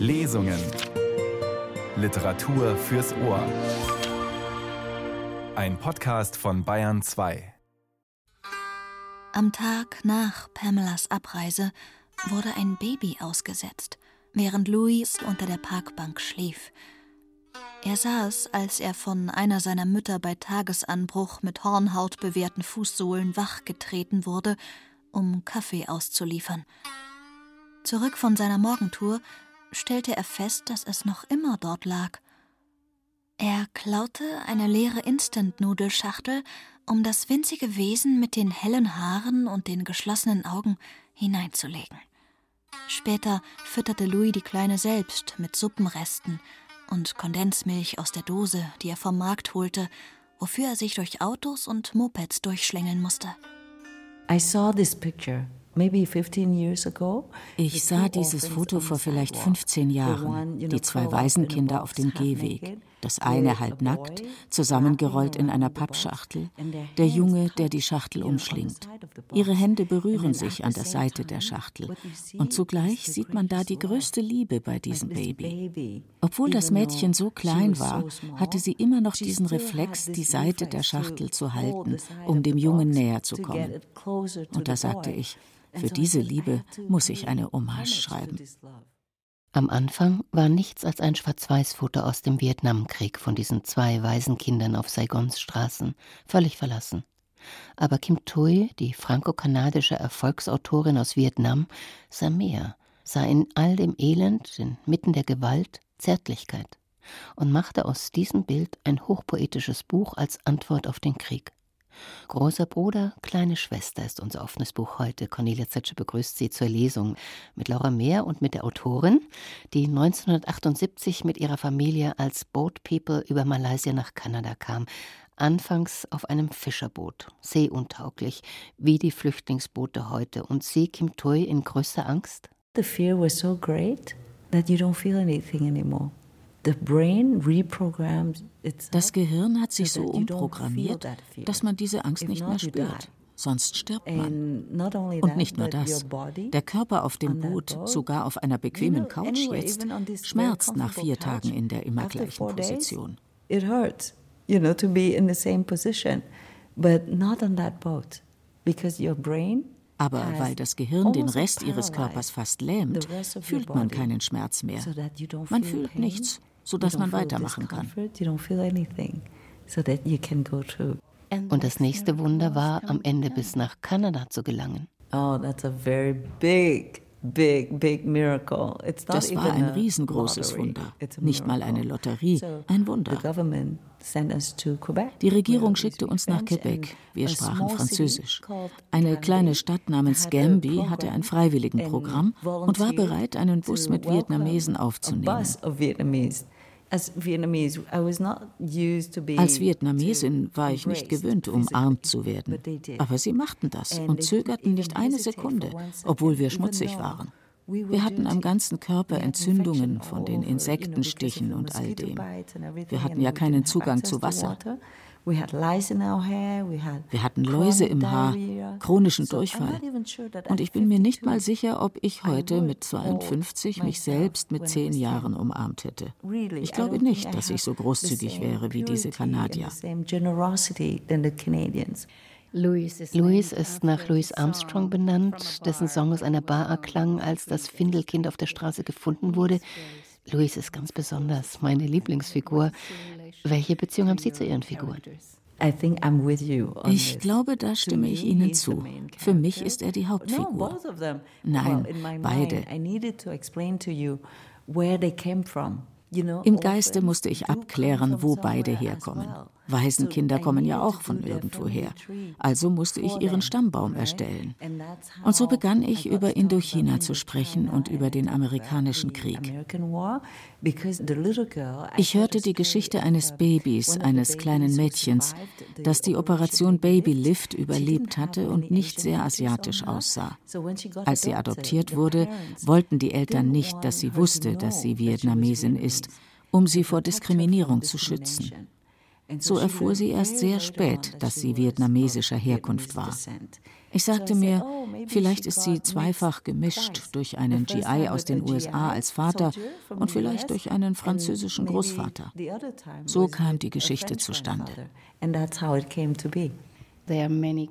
Lesungen. Literatur fürs Ohr. Ein Podcast von Bayern 2. Am Tag nach Pamelas Abreise wurde ein Baby ausgesetzt, während Louis unter der Parkbank schlief. Er saß, als er von einer seiner Mütter bei Tagesanbruch mit Hornhaut bewehrten Fußsohlen wachgetreten wurde, um Kaffee auszuliefern. Zurück von seiner Morgentour stellte er fest, dass es noch immer dort lag. Er klaute eine leere Instant-Nudelschachtel, um das winzige Wesen mit den hellen Haaren und den geschlossenen Augen hineinzulegen. Später fütterte Louis die Kleine selbst mit Suppenresten und Kondensmilch aus der Dose, die er vom Markt holte, wofür er sich durch Autos und Mopeds durchschlängeln musste. I saw this picture ich sah dieses Foto vor vielleicht 15 Jahren, die zwei Waisenkinder auf dem Gehweg. Das eine halb nackt, zusammengerollt in einer Pappschachtel, der Junge, der die Schachtel umschlingt. Ihre Hände berühren sich an der Seite der Schachtel. Und zugleich sieht man da die größte Liebe bei diesem Baby. Obwohl das Mädchen so klein war, hatte sie immer noch diesen Reflex, die Seite der Schachtel zu halten, um dem Jungen näher zu kommen. Und da sagte ich, für diese Liebe muss ich eine Hommage schreiben. Am Anfang war nichts als ein Schwarz-Weiß-Foto aus dem Vietnamkrieg von diesen zwei Waisenkindern auf Saigons Straßen, völlig verlassen. Aber Kim Thuy, die franco-kanadische Erfolgsautorin aus Vietnam, sah mehr, sah in all dem Elend, inmitten der Gewalt, Zärtlichkeit und machte aus diesem Bild ein hochpoetisches Buch als Antwort auf den Krieg. Großer Bruder, kleine Schwester ist unser offenes Buch heute. Cornelia Zetsche begrüßt Sie zur Lesung mit Laura Mehr und mit der Autorin, die 1978 mit ihrer Familie als Boat People über Malaysia nach Kanada kam. Anfangs auf einem Fischerboot, seeuntauglich, wie die Flüchtlingsboote heute. Und Sie, Kim Toy, in größter Angst? The fear was so great that you don't feel anything anymore. Das Gehirn hat sich so umprogrammiert, dass man diese Angst nicht mehr spürt. Sonst stirbt man. Und nicht nur das. Der Körper auf dem Boot, sogar auf einer bequemen Couch jetzt, schmerzt nach vier Tagen in der immer gleichen Position. It hurts, you know, to be in the same position, but not on that boat, because your brain aber weil das Gehirn den Rest ihres Körpers fast lähmt, fühlt man keinen Schmerz mehr. Man fühlt nichts sodass man weitermachen kann. Und das nächste Wunder war, am Ende bis nach Kanada zu gelangen. Oh, that's a very big Big, big miracle. It's not das war ein riesengroßes Wunder, nicht mal eine Lotterie, ein Wunder. Die Regierung schickte uns nach Quebec. Wir sprachen Französisch. Eine kleine Stadt namens Gambi hatte ein Freiwilligenprogramm und war bereit, einen Bus mit Vietnamesen aufzunehmen. Als Vietnamesin war ich nicht gewöhnt, umarmt zu werden. Aber sie machten das und zögerten nicht eine Sekunde, obwohl wir schmutzig waren. Wir hatten am ganzen Körper Entzündungen von den Insektenstichen und all dem. Wir hatten ja keinen Zugang zu Wasser. Wir hatten Läuse im Haar, chronischen Durchfall. Und ich bin mir nicht mal sicher, ob ich heute mit 52 mich selbst mit zehn Jahren umarmt hätte. Ich glaube nicht, dass ich so großzügig wäre wie diese Kanadier. Louis ist nach Louis Armstrong benannt, dessen Song aus einer Bar erklang, als das Findelkind auf der Straße gefunden wurde. Louis ist ganz besonders meine Lieblingsfigur. Welche Beziehung haben Sie zu Ihren Figuren? Ich glaube, da stimme ich Ihnen zu. Für mich ist er die Hauptfigur. Nein, beide. Im Geiste musste ich abklären, wo beide herkommen. Waisenkinder kommen ja auch von irgendwoher. Also musste ich ihren Stammbaum erstellen. Und so begann ich über Indochina zu sprechen und über den amerikanischen Krieg. Ich hörte die Geschichte eines Babys, eines kleinen Mädchens, das die Operation Baby Lift überlebt hatte und nicht sehr asiatisch aussah. Als sie adoptiert wurde, wollten die Eltern nicht, dass sie wusste, dass sie Vietnamesin ist, um sie vor Diskriminierung zu schützen. So erfuhr sie erst sehr spät, dass sie vietnamesischer Herkunft war. Ich sagte mir, vielleicht ist sie zweifach gemischt durch einen GI aus den USA als Vater und vielleicht durch einen französischen Großvater. So kam die Geschichte zustande.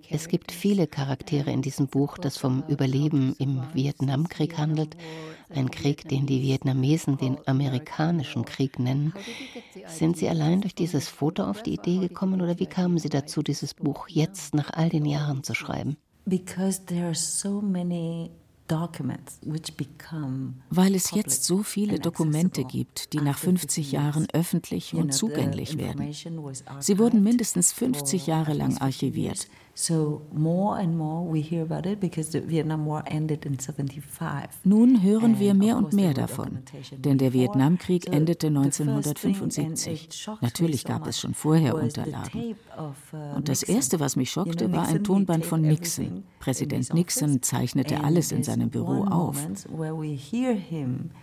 Es gibt viele Charaktere in diesem Buch, das vom Überleben im Vietnamkrieg handelt. Ein Krieg, den die Vietnamesen den amerikanischen Krieg nennen. Sind Sie allein durch dieses Foto auf die Idee gekommen oder wie kamen Sie dazu, dieses Buch jetzt nach all den Jahren zu schreiben? Because there are so many weil es jetzt so viele Dokumente gibt, die nach 50 Jahren öffentlich und zugänglich werden. Sie wurden mindestens 50 Jahre lang archiviert. Nun hören wir mehr und mehr davon, denn der Vietnamkrieg endete 1975. Natürlich gab es schon vorher Unterlagen. Uh, und das Erste, was mich schockte, war ein Tonband von Nixon. Präsident Nixon zeichnete alles in seinem Büro auf.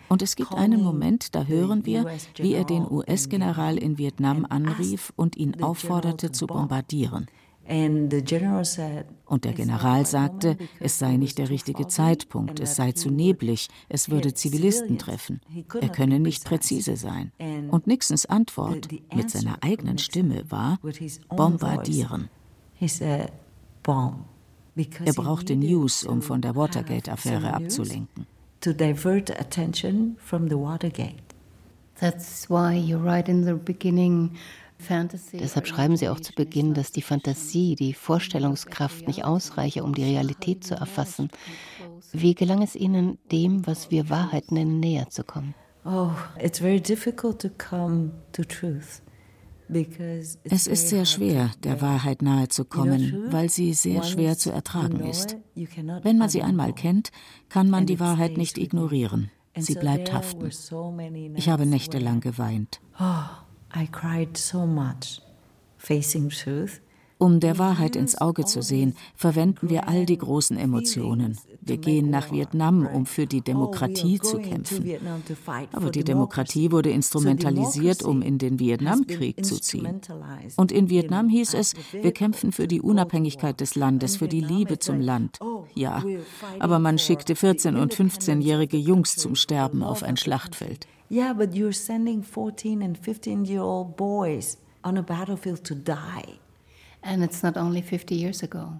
Und es gibt einen Moment, da hören wir, wie er den US-General in Vietnam anrief und ihn aufforderte zu bombardieren. Und der General sagte, es sei nicht der richtige Zeitpunkt, es sei zu neblig, es würde Zivilisten treffen, er könne nicht präzise sein. Und Nixons Antwort mit seiner eigenen Stimme war, bombardieren. Er brauchte News, um von der Watergate-Affäre abzulenken. That's why you write in the beginning Deshalb schreiben sie auch zu Beginn, dass die Fantasie, die Vorstellungskraft nicht ausreiche, um die Realität zu erfassen. Wie gelang es Ihnen, dem, was wir Wahrheit nennen, näher zu kommen? Oh, it's very difficult to come to truth. Es ist sehr schwer, der Wahrheit nahe zu kommen, weil sie sehr schwer zu ertragen ist. Wenn man sie einmal kennt, kann man die Wahrheit nicht ignorieren. Sie bleibt haften. Ich habe nächtelang geweint. Oh. I cried so much facing truth. Um der Wahrheit ins Auge zu sehen, verwenden wir all die großen Emotionen. Wir gehen nach Vietnam, um für die Demokratie zu kämpfen. Aber die Demokratie wurde instrumentalisiert, um in den Vietnamkrieg zu ziehen. Und in Vietnam hieß es, wir kämpfen für die Unabhängigkeit des Landes, für die Liebe zum Land. Ja, aber man schickte 14- und 15-jährige Jungs zum Sterben auf ein Schlachtfeld. Yeah, but you're sending 14 and 15 year old boys on a battlefield to die.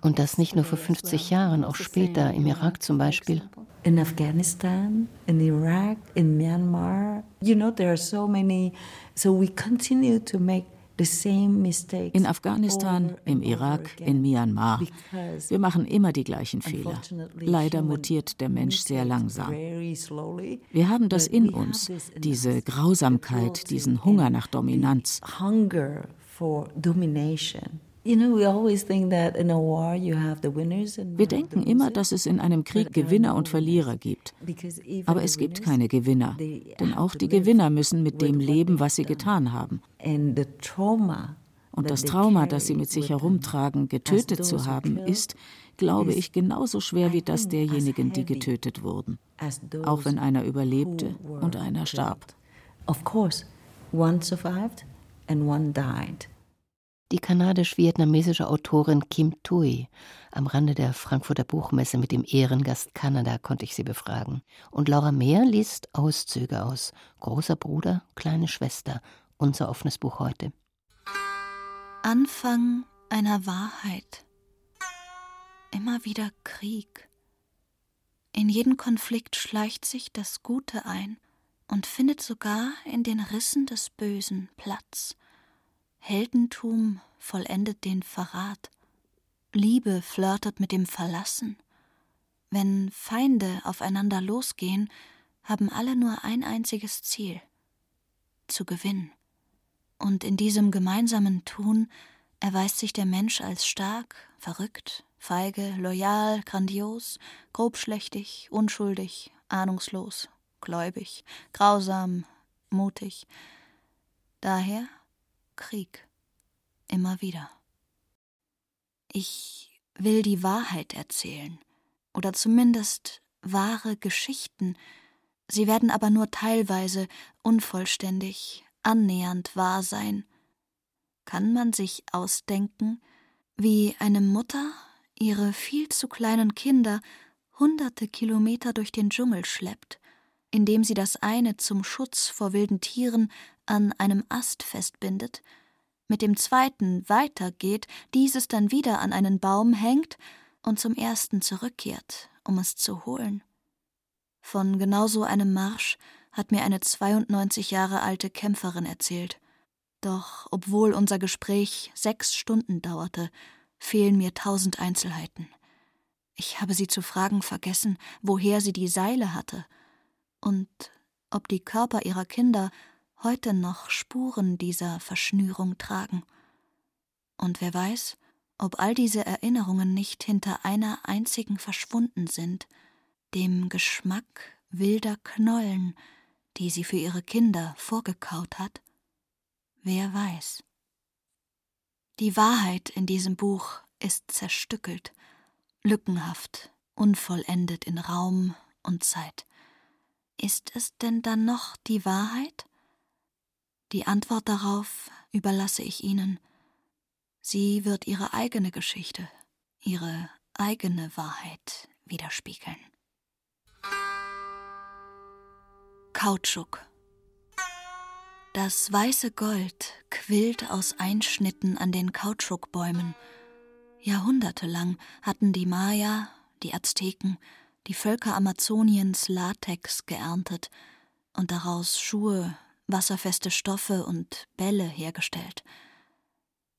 Und das nicht nur vor 50 Jahren, auch später, im Irak zum Beispiel. In Afghanistan, in Iraq, in Myanmar. You know, there are so many. So we continue to make in Afghanistan, im Irak, in Myanmar. Wir machen immer die gleichen Fehler. Leider mutiert der Mensch sehr langsam. Wir haben das in uns, diese Grausamkeit, diesen Hunger nach Dominanz. Wir denken immer, dass es in einem Krieg Gewinner und Verlierer gibt. Aber es gibt keine Gewinner, denn auch die Gewinner müssen mit dem leben, was sie getan haben. Und das Trauma, das sie mit sich herumtragen, getötet zu haben, ist, glaube ich, genauso schwer wie das derjenigen, die getötet wurden. Auch wenn einer überlebte und einer starb. Of course, one survived and one died. Die kanadisch-vietnamesische Autorin Kim Thuy. Am Rande der Frankfurter Buchmesse mit dem Ehrengast Kanada konnte ich sie befragen. Und Laura Mehr liest Auszüge aus Großer Bruder, kleine Schwester, unser offenes Buch heute. Anfang einer Wahrheit. Immer wieder Krieg. In jeden Konflikt schleicht sich das Gute ein und findet sogar in den Rissen des Bösen Platz. Heldentum vollendet den Verrat. Liebe flirtet mit dem Verlassen. Wenn Feinde aufeinander losgehen, haben alle nur ein einziges Ziel zu gewinnen. Und in diesem gemeinsamen Tun erweist sich der Mensch als stark, verrückt, feige, loyal, grandios, grobschlächtig, unschuldig, ahnungslos, gläubig, grausam, mutig. Daher Krieg. Immer wieder. Ich will die Wahrheit erzählen. Oder zumindest wahre Geschichten. Sie werden aber nur teilweise, unvollständig, annähernd wahr sein. Kann man sich ausdenken, wie eine Mutter ihre viel zu kleinen Kinder hunderte Kilometer durch den Dschungel schleppt, indem sie das eine zum Schutz vor wilden Tieren an einem Ast festbindet, mit dem zweiten weitergeht, dieses dann wieder an einen Baum hängt und zum ersten zurückkehrt, um es zu holen. Von genau so einem Marsch hat mir eine 92 Jahre alte Kämpferin erzählt. Doch obwohl unser Gespräch sechs Stunden dauerte, fehlen mir tausend Einzelheiten. Ich habe sie zu fragen vergessen, woher sie die Seile hatte und ob die Körper ihrer Kinder heute noch Spuren dieser Verschnürung tragen. Und wer weiß, ob all diese Erinnerungen nicht hinter einer einzigen verschwunden sind, dem Geschmack wilder Knollen, die sie für ihre Kinder vorgekaut hat? Wer weiß. Die Wahrheit in diesem Buch ist zerstückelt, lückenhaft, unvollendet in Raum und Zeit. Ist es denn dann noch die Wahrheit? Die Antwort darauf überlasse ich Ihnen. Sie wird Ihre eigene Geschichte, Ihre eigene Wahrheit widerspiegeln. Kautschuk Das weiße Gold quillt aus Einschnitten an den Kautschukbäumen. Jahrhundertelang hatten die Maya, die Azteken, die Völker Amazoniens Latex geerntet und daraus Schuhe, wasserfeste Stoffe und Bälle hergestellt.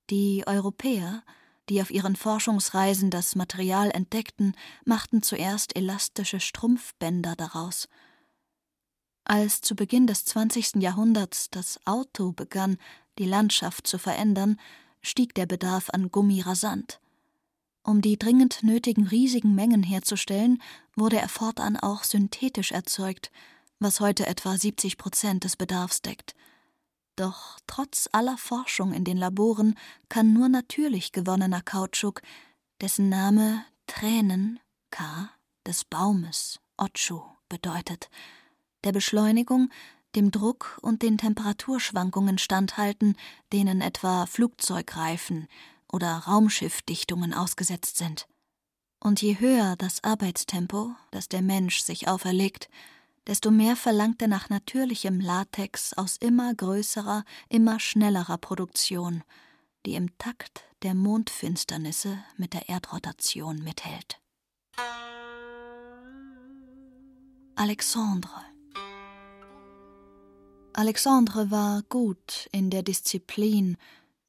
Die Europäer, die auf ihren Forschungsreisen das Material entdeckten, machten zuerst elastische Strumpfbänder daraus. Als zu Beginn des 20. Jahrhunderts das Auto begann, die Landschaft zu verändern, stieg der Bedarf an Gummi rasant. Um die dringend nötigen riesigen Mengen herzustellen, wurde er fortan auch synthetisch erzeugt, was heute etwa 70 Prozent des Bedarfs deckt. Doch trotz aller Forschung in den Laboren kann nur natürlich gewonnener Kautschuk, dessen Name Tränen K des Baumes Ochu bedeutet, der Beschleunigung, dem Druck und den Temperaturschwankungen standhalten, denen etwa Flugzeugreifen oder Raumschiffdichtungen ausgesetzt sind. Und je höher das Arbeitstempo, das der Mensch sich auferlegt, desto mehr verlangt er nach natürlichem Latex aus immer größerer, immer schnellerer Produktion, die im Takt der Mondfinsternisse mit der Erdrotation mithält. Alexandre Alexandre war gut in der Disziplin,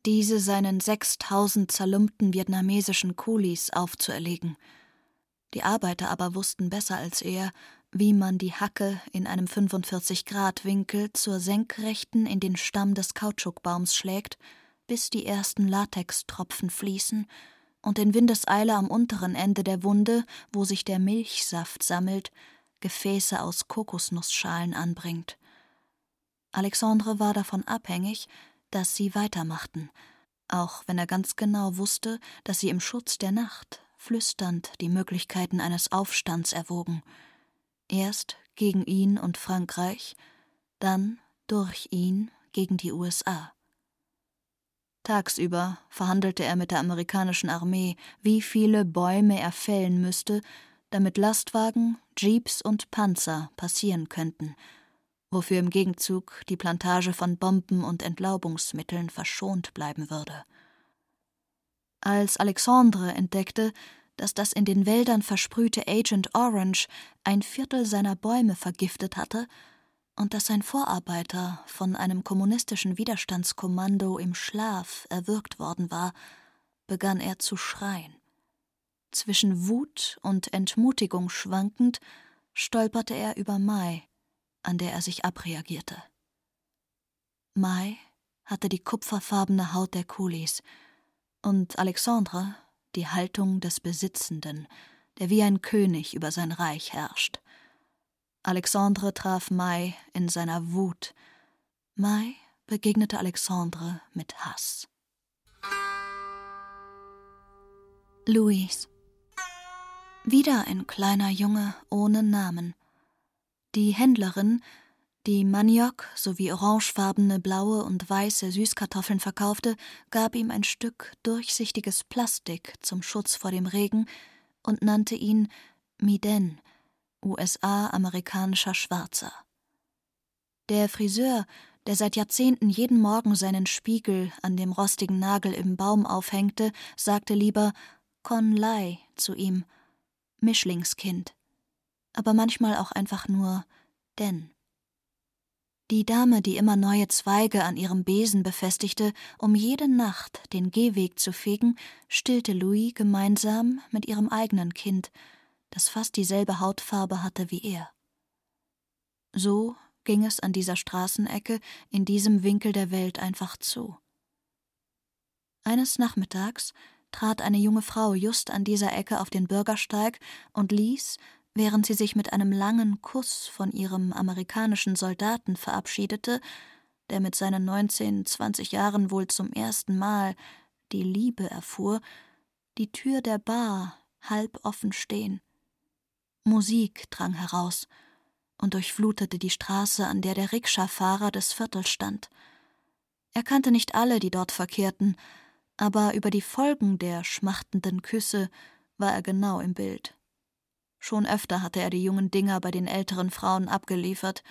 diese seinen sechstausend zerlumpten vietnamesischen Kulis aufzuerlegen. Die Arbeiter aber wussten besser als er, wie man die Hacke in einem 45-Grad-Winkel zur Senkrechten in den Stamm des Kautschukbaums schlägt, bis die ersten Latextropfen fließen und in Windeseile am unteren Ende der Wunde, wo sich der Milchsaft sammelt, Gefäße aus Kokosnussschalen anbringt. Alexandre war davon abhängig, dass sie weitermachten, auch wenn er ganz genau wusste, dass sie im Schutz der Nacht flüsternd die Möglichkeiten eines Aufstands erwogen – Erst gegen ihn und Frankreich, dann durch ihn gegen die USA. Tagsüber verhandelte er mit der amerikanischen Armee, wie viele Bäume er fällen müsste, damit Lastwagen, Jeeps und Panzer passieren könnten, wofür im Gegenzug die Plantage von Bomben und Entlaubungsmitteln verschont bleiben würde. Als Alexandre entdeckte, dass das in den Wäldern versprühte Agent Orange ein Viertel seiner Bäume vergiftet hatte und dass sein Vorarbeiter von einem kommunistischen Widerstandskommando im Schlaf erwürgt worden war, begann er zu schreien. Zwischen Wut und Entmutigung schwankend, stolperte er über Mai, an der er sich abreagierte. Mai hatte die kupferfarbene Haut der Kulis, und Alexandre die Haltung des Besitzenden, der wie ein König über sein Reich herrscht. Alexandre traf Mai in seiner Wut. Mai begegnete Alexandre mit Hass. Louis. Wieder ein kleiner Junge ohne Namen. Die Händlerin, die Maniok sowie orangefarbene, blaue und weiße Süßkartoffeln verkaufte, gab ihm ein Stück durchsichtiges Plastik zum Schutz vor dem Regen und nannte ihn Miden, USA-amerikanischer Schwarzer. Der Friseur, der seit Jahrzehnten jeden Morgen seinen Spiegel an dem rostigen Nagel im Baum aufhängte, sagte lieber Con Lai zu ihm, Mischlingskind, aber manchmal auch einfach nur denn. Die Dame, die immer neue Zweige an ihrem Besen befestigte, um jede Nacht den Gehweg zu fegen, stillte Louis gemeinsam mit ihrem eigenen Kind, das fast dieselbe Hautfarbe hatte wie er. So ging es an dieser Straßenecke in diesem Winkel der Welt einfach zu. Eines Nachmittags trat eine junge Frau just an dieser Ecke auf den Bürgersteig und ließ, während sie sich mit einem langen Kuss von ihrem amerikanischen Soldaten verabschiedete, der mit seinen neunzehn, zwanzig Jahren wohl zum ersten Mal die Liebe erfuhr, die Tür der Bar halb offen stehen. Musik drang heraus und durchflutete die Straße, an der der Rikscha-Fahrer des Viertels stand. Er kannte nicht alle, die dort verkehrten, aber über die Folgen der schmachtenden Küsse war er genau im Bild. Schon öfter hatte er die jungen Dinger bei den älteren Frauen abgeliefert,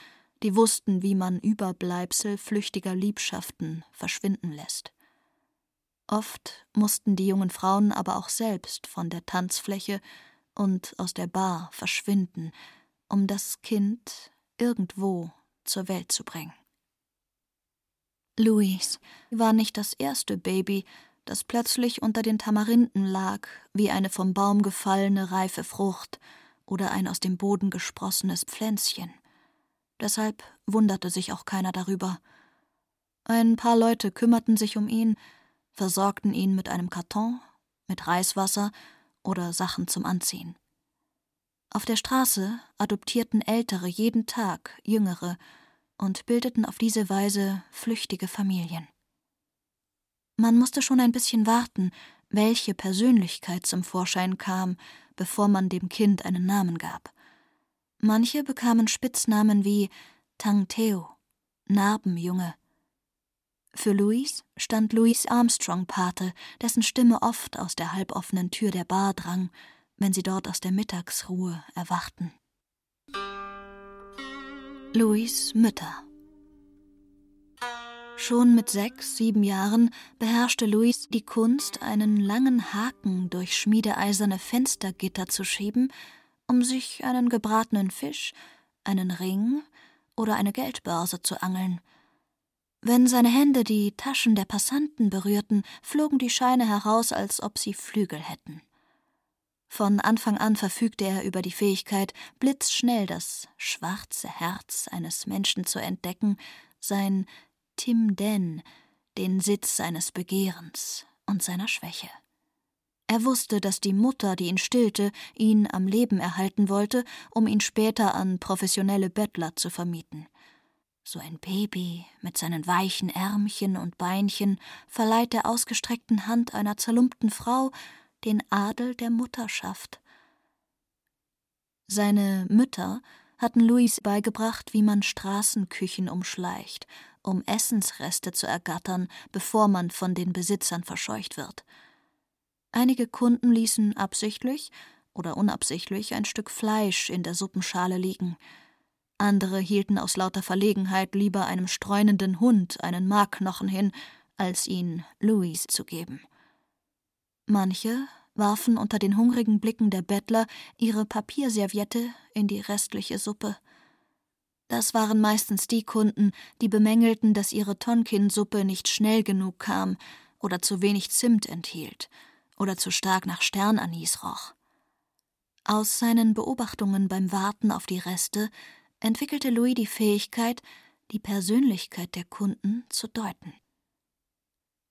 die wussten, wie man Überbleibsel flüchtiger Liebschaften verschwinden lässt. Oft mussten die jungen Frauen aber auch selbst von der Tanzfläche und aus der Bar verschwinden, um das Kind irgendwo zur Welt zu bringen. Louise war nicht das erste Baby, das plötzlich unter den Tamarinden lag, wie eine vom Baum gefallene reife Frucht oder ein aus dem Boden gesprossenes Pflänzchen. Deshalb wunderte sich auch keiner darüber. Ein paar Leute kümmerten sich um ihn, versorgten ihn mit einem Karton, mit Reiswasser oder Sachen zum Anziehen. Auf der Straße adoptierten Ältere jeden Tag Jüngere und bildeten auf diese Weise flüchtige Familien. Man musste schon ein bisschen warten, welche Persönlichkeit zum Vorschein kam, bevor man dem Kind einen Namen gab. Manche bekamen Spitznamen wie Tang Teo, Narbenjunge. Für Louis stand Louis Armstrong Pate, dessen Stimme oft aus der halboffenen Tür der Bar drang, wenn sie dort aus der Mittagsruhe erwachten. Louis Mütter Schon mit sechs, sieben Jahren beherrschte Louis die Kunst, einen langen Haken durch schmiedeeiserne Fenstergitter zu schieben, um sich einen gebratenen Fisch, einen Ring oder eine Geldbörse zu angeln. Wenn seine Hände die Taschen der Passanten berührten, flogen die Scheine heraus, als ob sie Flügel hätten. Von Anfang an verfügte er über die Fähigkeit, blitzschnell das schwarze Herz eines Menschen zu entdecken, sein Tim Den, den Sitz seines Begehrens und seiner Schwäche. Er wusste, dass die Mutter, die ihn stillte, ihn am Leben erhalten wollte, um ihn später an professionelle Bettler zu vermieten. So ein Baby mit seinen weichen Ärmchen und Beinchen verleiht der ausgestreckten Hand einer zerlumpten Frau den Adel der Mutterschaft. Seine Mütter hatten Louis beigebracht, wie man Straßenküchen umschleicht um Essensreste zu ergattern, bevor man von den Besitzern verscheucht wird. Einige Kunden ließen absichtlich oder unabsichtlich ein Stück Fleisch in der Suppenschale liegen. Andere hielten aus lauter Verlegenheit lieber einem streunenden Hund einen Markknochen hin, als ihn Louis zu geben. Manche warfen unter den hungrigen Blicken der Bettler ihre Papierserviette in die restliche Suppe. Das waren meistens die Kunden, die bemängelten, dass ihre Tonkinsuppe nicht schnell genug kam oder zu wenig Zimt enthielt oder zu stark nach Sternanis roch. Aus seinen Beobachtungen beim Warten auf die Reste entwickelte Louis die Fähigkeit, die Persönlichkeit der Kunden zu deuten.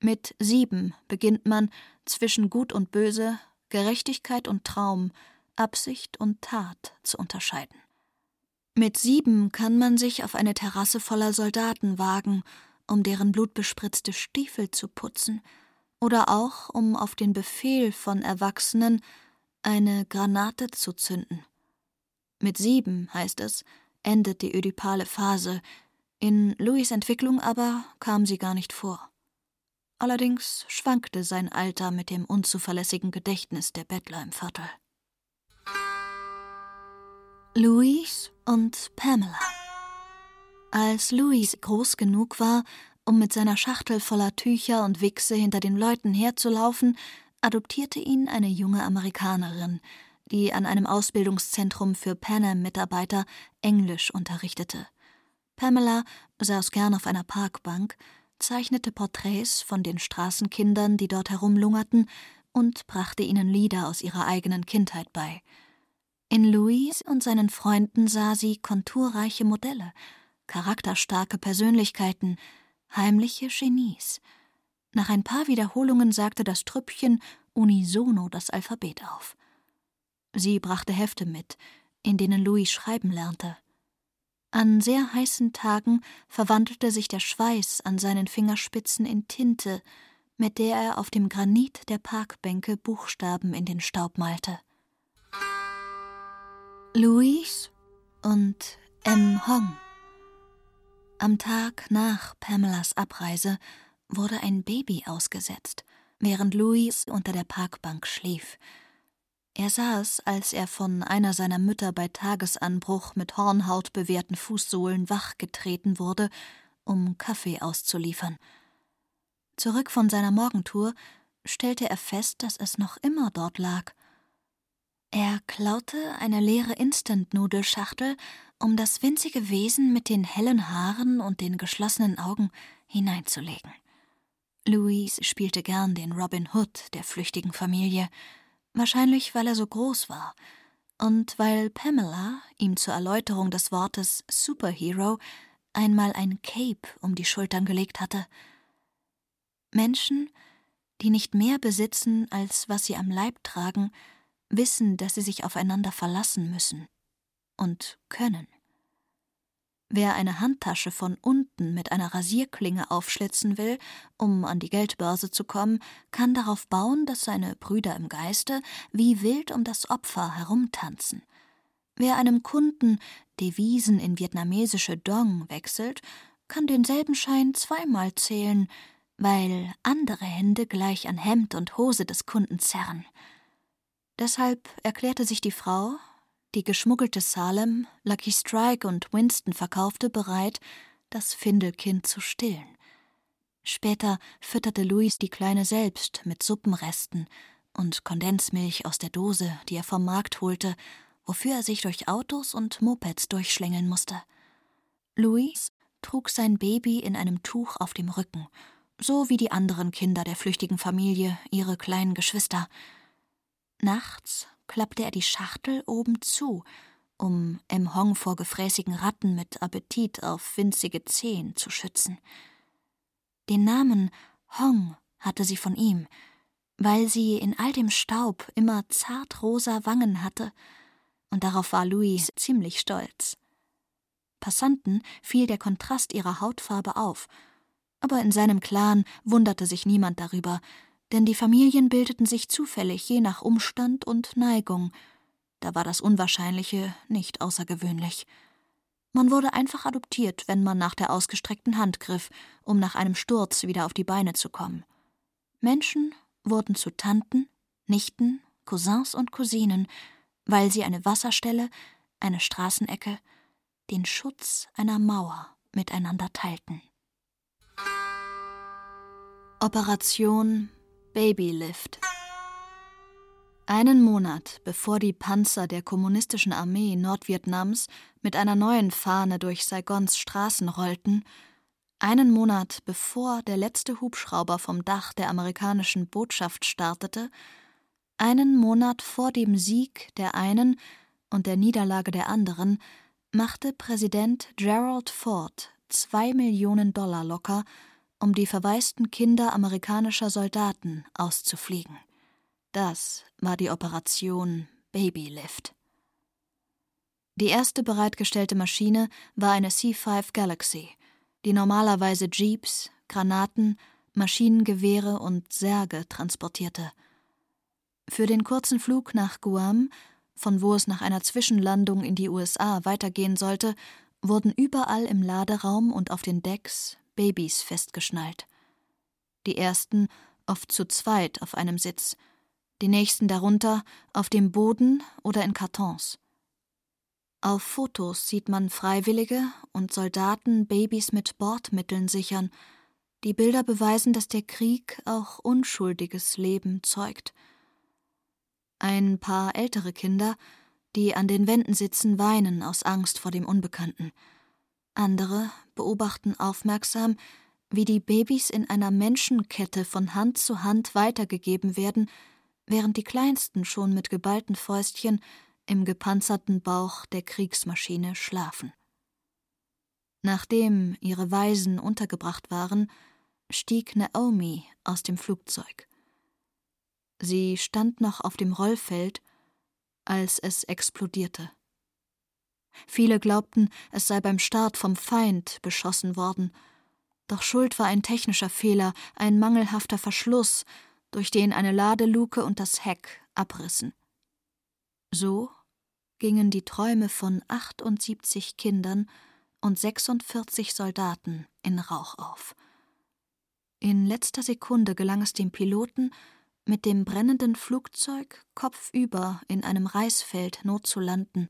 Mit sieben beginnt man zwischen Gut und Böse, Gerechtigkeit und Traum, Absicht und Tat zu unterscheiden. Mit sieben kann man sich auf eine Terrasse voller Soldaten wagen, um deren blutbespritzte Stiefel zu putzen, oder auch um auf den Befehl von Erwachsenen eine Granate zu zünden. Mit sieben, heißt es, endet die ödipale Phase, in Louis Entwicklung aber kam sie gar nicht vor. Allerdings schwankte sein Alter mit dem unzuverlässigen Gedächtnis der Bettler im Viertel. Louise und Pamela. Als Louis groß genug war, um mit seiner Schachtel voller Tücher und Wichse hinter den Leuten herzulaufen, adoptierte ihn eine junge Amerikanerin, die an einem Ausbildungszentrum für Pan Am-Mitarbeiter Englisch unterrichtete. Pamela saß gern auf einer Parkbank, zeichnete Porträts von den Straßenkindern, die dort herumlungerten, und brachte ihnen Lieder aus ihrer eigenen Kindheit bei. In Louis und seinen Freunden sah sie konturreiche Modelle, charakterstarke Persönlichkeiten, heimliche Genies. Nach ein paar Wiederholungen sagte das Trüppchen unisono das Alphabet auf. Sie brachte Hefte mit, in denen Louis schreiben lernte. An sehr heißen Tagen verwandelte sich der Schweiß an seinen Fingerspitzen in Tinte, mit der er auf dem Granit der Parkbänke Buchstaben in den Staub malte. Louis und M. Hong. Am Tag nach Pamelas Abreise wurde ein Baby ausgesetzt, während Louis unter der Parkbank schlief. Er saß, als er von einer seiner Mütter bei Tagesanbruch mit Hornhaut bewehrten Fußsohlen wachgetreten wurde, um Kaffee auszuliefern. Zurück von seiner Morgentour stellte er fest, dass es noch immer dort lag. Er klaute eine leere Instant-Nudelschachtel, um das winzige Wesen mit den hellen Haaren und den geschlossenen Augen hineinzulegen. Louise spielte gern den Robin Hood der flüchtigen Familie, wahrscheinlich weil er so groß war und weil Pamela ihm zur Erläuterung des Wortes Superhero einmal ein Cape um die Schultern gelegt hatte. Menschen, die nicht mehr besitzen, als was sie am Leib tragen, wissen, dass sie sich aufeinander verlassen müssen und können. Wer eine Handtasche von unten mit einer Rasierklinge aufschlitzen will, um an die Geldbörse zu kommen, kann darauf bauen, dass seine Brüder im Geiste wie wild um das Opfer herumtanzen. Wer einem Kunden Devisen in vietnamesische Dong wechselt, kann denselben Schein zweimal zählen, weil andere Hände gleich an Hemd und Hose des Kunden zerren. Deshalb erklärte sich die Frau, die geschmuggelte Salem, Lucky Strike und Winston verkaufte, bereit, das Findelkind zu stillen. Später fütterte Louis die Kleine selbst mit Suppenresten und Kondensmilch aus der Dose, die er vom Markt holte, wofür er sich durch Autos und Mopeds durchschlängeln musste. Louis trug sein Baby in einem Tuch auf dem Rücken, so wie die anderen Kinder der flüchtigen Familie ihre kleinen Geschwister. Nachts klappte er die Schachtel oben zu, um M. Hong vor gefräßigen Ratten mit Appetit auf winzige Zehen zu schützen. Den Namen Hong hatte sie von ihm, weil sie in all dem Staub immer zartrosa Wangen hatte, und darauf war Louis ziemlich stolz. Passanten fiel der Kontrast ihrer Hautfarbe auf, aber in seinem Clan wunderte sich niemand darüber, denn die Familien bildeten sich zufällig je nach Umstand und Neigung. Da war das Unwahrscheinliche nicht außergewöhnlich. Man wurde einfach adoptiert, wenn man nach der ausgestreckten Hand griff, um nach einem Sturz wieder auf die Beine zu kommen. Menschen wurden zu Tanten, Nichten, Cousins und Cousinen, weil sie eine Wasserstelle, eine Straßenecke, den Schutz einer Mauer miteinander teilten. Operation Babylift. Einen Monat bevor die Panzer der kommunistischen Armee Nordvietnams mit einer neuen Fahne durch Saigons Straßen rollten, einen Monat bevor der letzte Hubschrauber vom Dach der amerikanischen Botschaft startete, einen Monat vor dem Sieg der einen und der Niederlage der anderen, machte Präsident Gerald Ford zwei Millionen Dollar locker, um die verwaisten Kinder amerikanischer Soldaten auszufliegen. Das war die Operation Babylift. Die erste bereitgestellte Maschine war eine C-5 Galaxy, die normalerweise Jeeps, Granaten, Maschinengewehre und Särge transportierte. Für den kurzen Flug nach Guam von wo es nach einer Zwischenlandung in die USA weitergehen sollte, wurden überall im Laderaum und auf den Decks Babys festgeschnallt. Die ersten oft zu zweit auf einem Sitz, die nächsten darunter auf dem Boden oder in Kartons. Auf Fotos sieht man Freiwillige und Soldaten Babys mit Bordmitteln sichern. Die Bilder beweisen, dass der Krieg auch unschuldiges Leben zeugt. Ein paar ältere Kinder, die an den Wänden sitzen, weinen aus Angst vor dem Unbekannten. Andere beobachten aufmerksam, wie die Babys in einer Menschenkette von Hand zu Hand weitergegeben werden, während die Kleinsten schon mit geballten Fäustchen im gepanzerten Bauch der Kriegsmaschine schlafen. Nachdem ihre Waisen untergebracht waren, stieg Naomi aus dem Flugzeug. Sie stand noch auf dem Rollfeld, als es explodierte. Viele glaubten, es sei beim Start vom Feind beschossen worden, doch Schuld war ein technischer Fehler, ein mangelhafter Verschluss, durch den eine Ladeluke und das Heck abrissen. So gingen die Träume von 78 Kindern und 46 Soldaten in Rauch auf. In letzter Sekunde gelang es dem Piloten, mit dem brennenden Flugzeug kopfüber in einem Reisfeld notzulanden.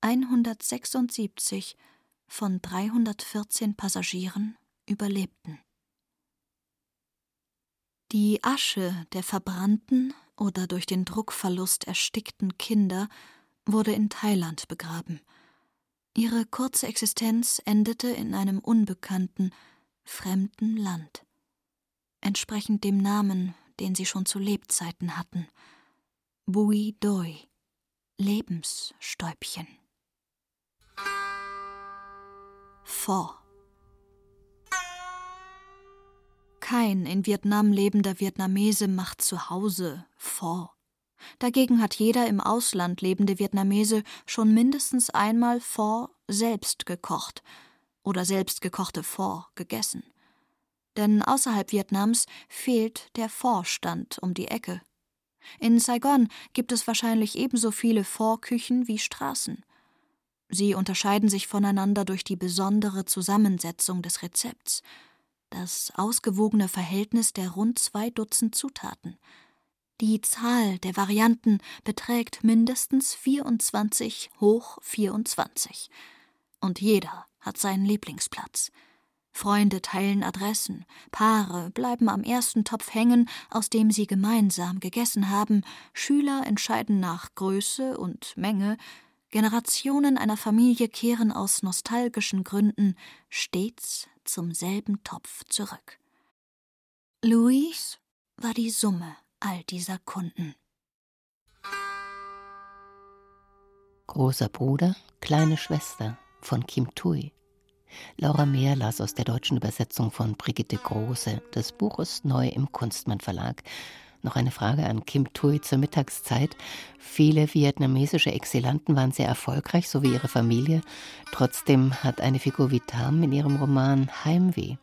176 von 314 Passagieren überlebten. Die Asche der verbrannten oder durch den Druckverlust erstickten Kinder wurde in Thailand begraben. Ihre kurze Existenz endete in einem unbekannten, fremden Land, entsprechend dem Namen, den sie schon zu Lebzeiten hatten Bui Doi, Lebensstäubchen. Vor Kein in Vietnam lebender Vietnamese macht zu Hause vor. Dagegen hat jeder im Ausland lebende Vietnamese schon mindestens einmal vor selbst gekocht oder selbst gekochte vor gegessen. Denn außerhalb Vietnams fehlt der Vorstand um die Ecke. In Saigon gibt es wahrscheinlich ebenso viele Vorküchen wie Straßen. Sie unterscheiden sich voneinander durch die besondere Zusammensetzung des Rezepts das ausgewogene Verhältnis der rund zwei Dutzend Zutaten. Die Zahl der Varianten beträgt mindestens 24 hoch 24. Und jeder hat seinen Lieblingsplatz. Freunde teilen Adressen, Paare bleiben am ersten Topf hängen, aus dem sie gemeinsam gegessen haben, Schüler entscheiden nach Größe und Menge, Generationen einer Familie kehren aus nostalgischen Gründen stets zum selben Topf zurück. Louise war die Summe all dieser Kunden. Großer Bruder, kleine Schwester von Kim Tui. Laura Mehr las aus der deutschen Übersetzung von Brigitte Große. Das Buch ist neu im Kunstmann Verlag. Noch eine Frage an Kim Tui zur Mittagszeit. Viele vietnamesische Exilanten waren sehr erfolgreich, so wie ihre Familie. Trotzdem hat eine Figur wie Tam in ihrem Roman Heimweh.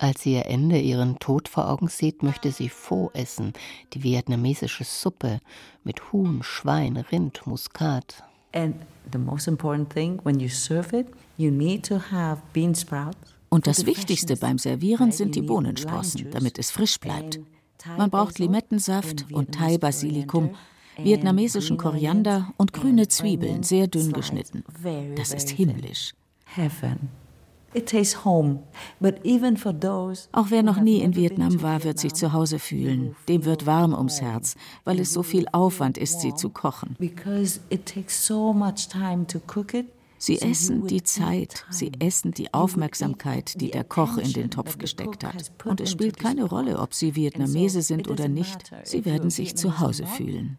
Als sie ihr Ende, ihren Tod vor Augen sieht, möchte sie Pho essen, die vietnamesische Suppe mit Huhn, Schwein, Rind, Muskat. And the most important thing when you serve it, you need to have bean sprouts. Und das Wichtigste beim Servieren sind die Bohnensprossen, damit es frisch bleibt. Man braucht Limettensaft und Thai-Basilikum, vietnamesischen Koriander und grüne Zwiebeln, sehr dünn geschnitten. Das ist himmlisch. Auch wer noch nie in Vietnam war, wird sich zu Hause fühlen. Dem wird warm ums Herz, weil es so viel Aufwand ist, sie zu kochen. Sie essen die Zeit, sie essen die Aufmerksamkeit, die der Koch in den Topf gesteckt hat. Und es spielt keine Rolle, ob sie Vietnamese sind oder nicht, sie werden sich zu Hause fühlen.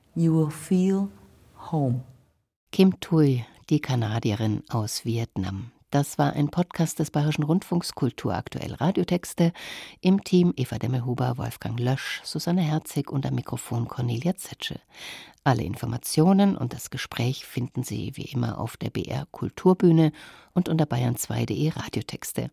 Kim Thuy, die Kanadierin aus Vietnam. Das war ein Podcast des Bayerischen Rundfunks Kulturaktuell Radiotexte im Team Eva Demmehuber, Wolfgang Lösch, Susanne Herzig und am Mikrofon Cornelia Zetsche. Alle Informationen und das Gespräch finden Sie wie immer auf der BR Kulturbühne und unter bayern2.de Radiotexte.